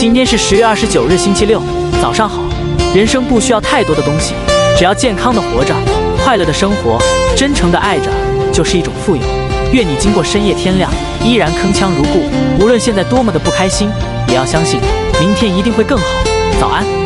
今天是十月二十九日星期六早上好。人生不需要太多的东西只要健康的活着快乐的生活真诚的爱着就是一种富有。愿你经过深夜天亮依然铿锵如故无论现在多么的不开心也要相信明天一定会更好。早安。